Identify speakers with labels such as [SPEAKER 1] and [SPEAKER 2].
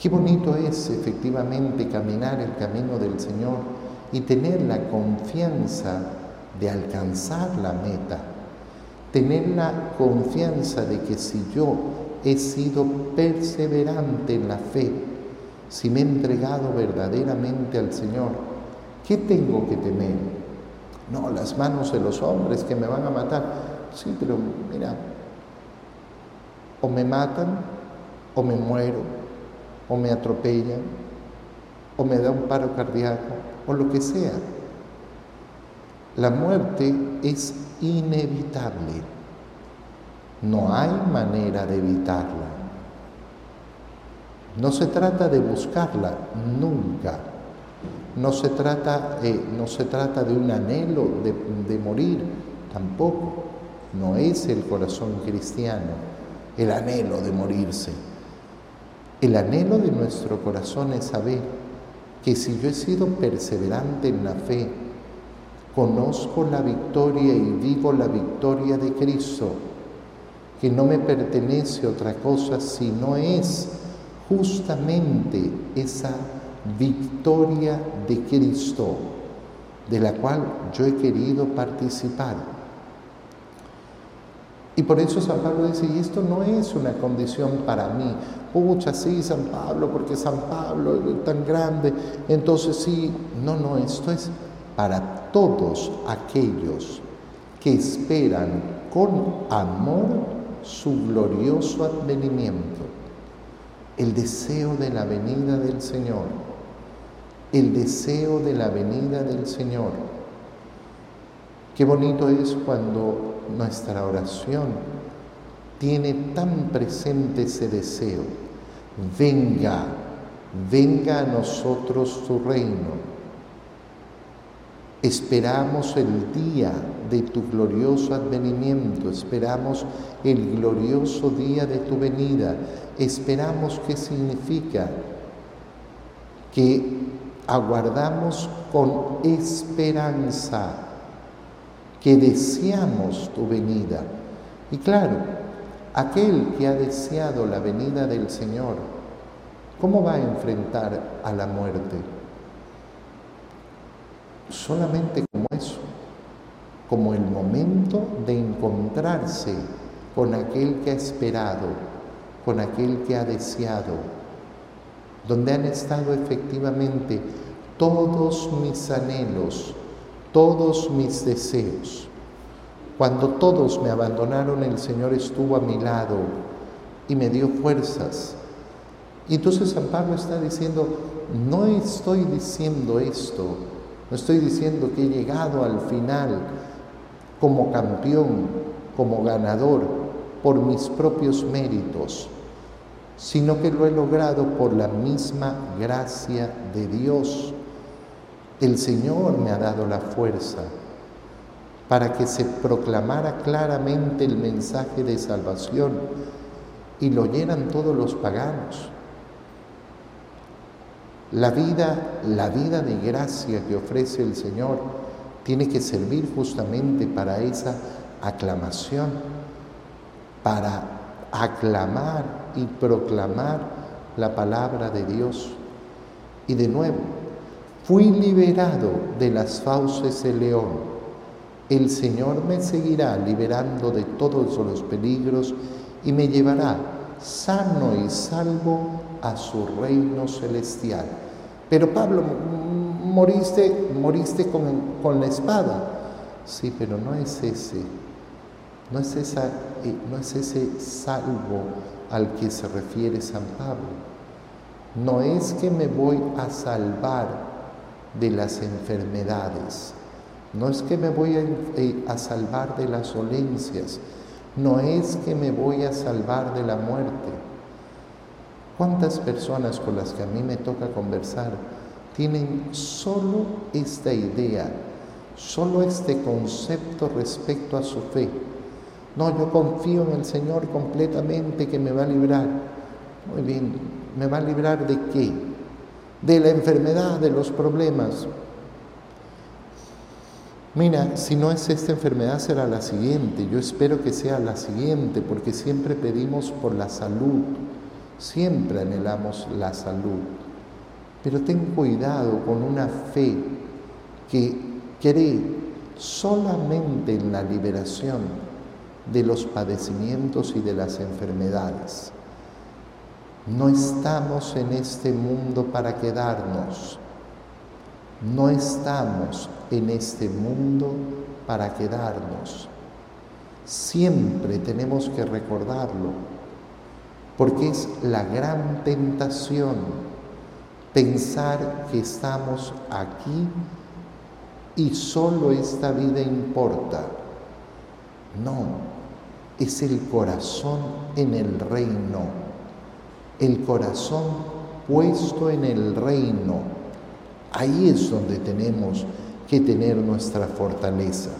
[SPEAKER 1] Qué bonito es efectivamente caminar el camino del Señor y tener la confianza de alcanzar la meta, tener la confianza de que si yo he sido perseverante en la fe, si me he entregado verdaderamente al Señor, ¿qué tengo que temer? No, las manos de los hombres que me van a matar. Sí, pero mira, o me matan o me muero o me atropellan, o me da un paro cardíaco, o lo que sea. La muerte es inevitable. No hay manera de evitarla. No se trata de buscarla nunca. No se trata, eh, no se trata de un anhelo de, de morir, tampoco. No es el corazón cristiano el anhelo de morirse. El anhelo de nuestro corazón es saber que si yo he sido perseverante en la fe, conozco la victoria y vivo la victoria de Cristo, que no me pertenece otra cosa si no es justamente esa victoria de Cristo de la cual yo he querido participar. Y por eso San Pablo dice, y esto no es una condición para mí, pucha, sí, San Pablo, porque San Pablo es tan grande, entonces sí, no, no, esto es para todos aquellos que esperan con amor su glorioso advenimiento, el deseo de la venida del Señor, el deseo de la venida del Señor. Qué bonito es cuando nuestra oración tiene tan presente ese deseo. Venga, venga a nosotros tu reino. Esperamos el día de tu glorioso advenimiento, esperamos el glorioso día de tu venida, esperamos qué significa que aguardamos con esperanza, que deseamos tu venida. Y claro, Aquel que ha deseado la venida del Señor, ¿cómo va a enfrentar a la muerte? Solamente como eso, como el momento de encontrarse con aquel que ha esperado, con aquel que ha deseado, donde han estado efectivamente todos mis anhelos, todos mis deseos. Cuando todos me abandonaron, el Señor estuvo a mi lado y me dio fuerzas. Y entonces San Pablo está diciendo, no estoy diciendo esto, no estoy diciendo que he llegado al final como campeón, como ganador, por mis propios méritos, sino que lo he logrado por la misma gracia de Dios. El Señor me ha dado la fuerza para que se proclamara claramente el mensaje de salvación y lo oyeran todos los paganos. La vida, la vida de gracia que ofrece el Señor tiene que servir justamente para esa aclamación, para aclamar y proclamar la palabra de Dios. Y de nuevo, fui liberado de las fauces del león el Señor me seguirá liberando de todos los peligros y me llevará sano y salvo a su reino celestial. Pero Pablo, moriste, moriste con, la espada. Sí, pero no es ese, no es, esa, eh, no es ese salvo al que se refiere San Pablo. No es que me voy a salvar de las enfermedades no es que me voy eh, a, salvar de las dolencias, no es que me voy a salvar de la muerte. ¿Cuántas personas con las que a mí me toca conversar tienen solo esta idea, solo este concepto respecto a su fe? No, yo confío en el Señor completamente que me va a librar. Muy bien, ¿me va a librar de qué? De la enfermedad, de los problemas. Mira, si no es esta enfermedad, será la siguiente. Yo espero que sea la siguiente, porque siempre pedimos por la salud, Siempre anhelamos la salud, pero ten cuidado con una fe que cree solamente en la liberación de los padecimientos y de las enfermedades. No estamos en este mundo para quedarnos. No estamos en este mundo para quedarnos. Siempre tenemos que recordarlo, porque es la gran tentación pensar que estamos aquí y solo esta vida importa. No, es el corazón en el reino, el corazón puesto en el reino Ahí es donde tenemos que tener nuestra fortaleza.